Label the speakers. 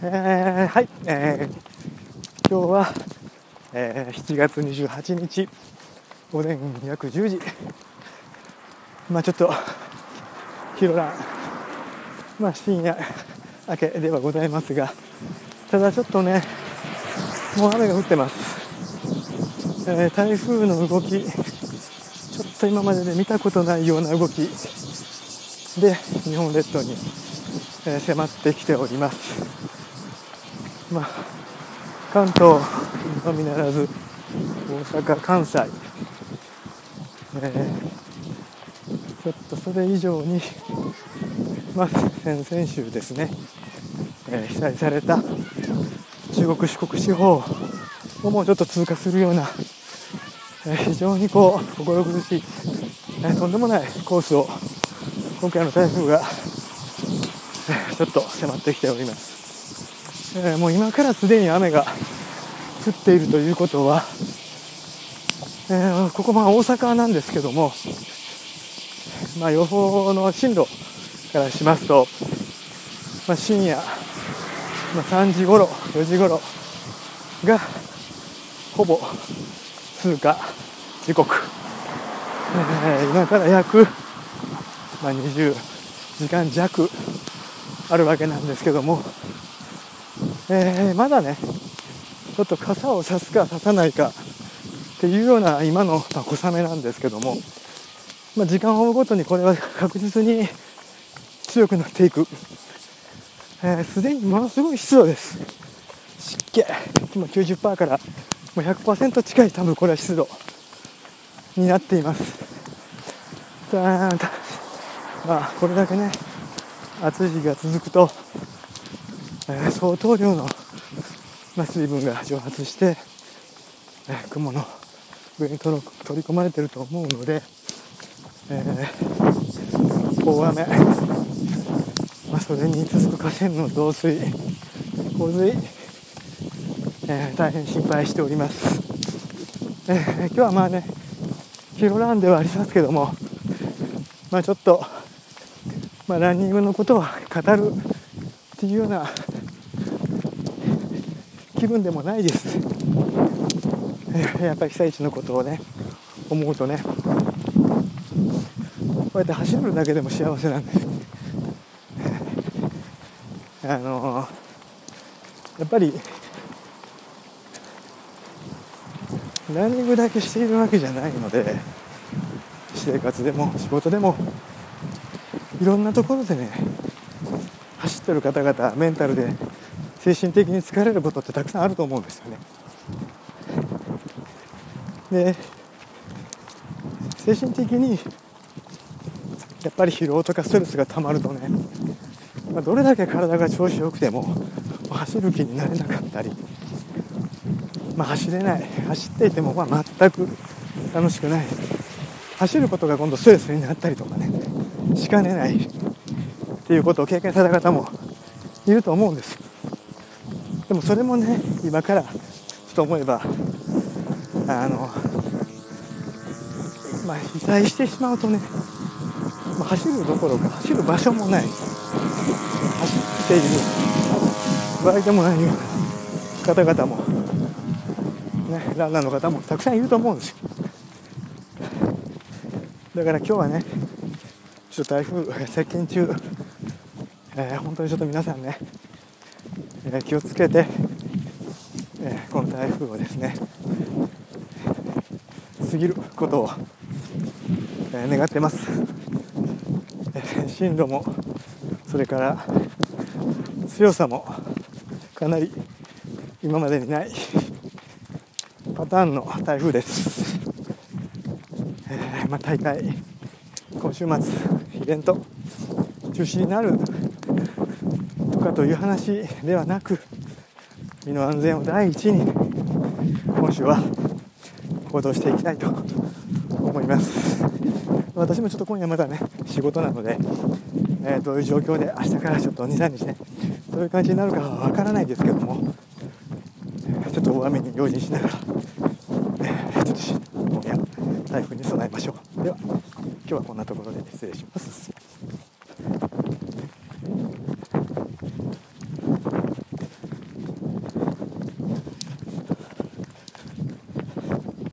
Speaker 1: えー、はい、えー、今日は、えー、7月28日。午前約10時。まあちょっとヒロランまあ深夜明けではございますが。ただちょっとねもう雨が降ってます、えー、台風の動き。ちょっと今までで見たことないような動き。で日本列島に、え、迫ってきております。まあ関東のみならず大阪関西、えー、ちょっとそれ以上にまあ先々週ですね、えー、被災された中国四国地方をもうちょっと通過するような、えー、非常にこう心苦しい、えー、とんでもないコースを今回の台風が、えちょっと迫ってきております、えもう今からすでに雨が降っているということは、えここま大阪なんですけども、まあ、予報の進路からしますと、まあ、深夜、まあ、3時頃4時頃がほぼ通過時刻、えー、今から約、まあ、20時間弱あるわけなんですけども、えー、まだねちょっと傘を差すか差さないかっていうような今のま小雨なんですけども、まあ、時間を追うごとにこれは確実に強くなっていく。すで、ー、にものすごい湿度です。湿気。今90%からもう100%近い多分これは湿度になっています。まあこれだけね暑い日が続くと、え、相当量の、ま、水分が蒸発して、え、雲の上に取り込まれてると思うので、えー、大雨。まあ、それに続く河川の増水洪水、えー、大変心配しております、えー、今日はまあねヒロランではありますけどもまあちょっと、まあ、ランニングのことを語るっていうような気分でもないです、やっぱり被災地のことをね思うとねこうやって走るだけでも幸せなんです。あのやっぱりランニングだけしているわけじゃないので生活でも仕事でもいろんなところでね走ってる方々メンタルで精神的に疲れることってたくさんあると思うんですよね。で精神的にやっぱり疲労とかストレスがたまるとねまあ、どれだけ体が調子よくても走る気になれなかったり、まあ、走れない走っていてもまあ全く楽しくない走ることが今度ストレスになったりとかねしかねないっていうことを経験された方もいると思うんですでもそれもね今からちょっと思えばあのまあ被災してしまうとね、まあ、走るどころか走る場所もない。走っている場合でもないような方々も、ね、ランナーの方もたくさんいると思うんですよ。だから今日はねちょっと台風接近中、えー、本当にちょっと皆さんね、えー、気をつけて、えー、この台風をですね過ぎることを、え願ってます、え進路もそれから強さもかなり今までにないパターンの台風です、えー、まあ、大会今週末イベント中止になるとかという話ではなく身の安全を第一に今週は行動していきたいと思います。私もちょっと今夜まだね仕事なのでえー、どういう状況で明日からちょっと23日ねどういう感じになるかはわからないですけどもちょっと大雨に用心しながら、えー、ちょっと今夜台風に備えましょう。では今日はこんなところで失礼します。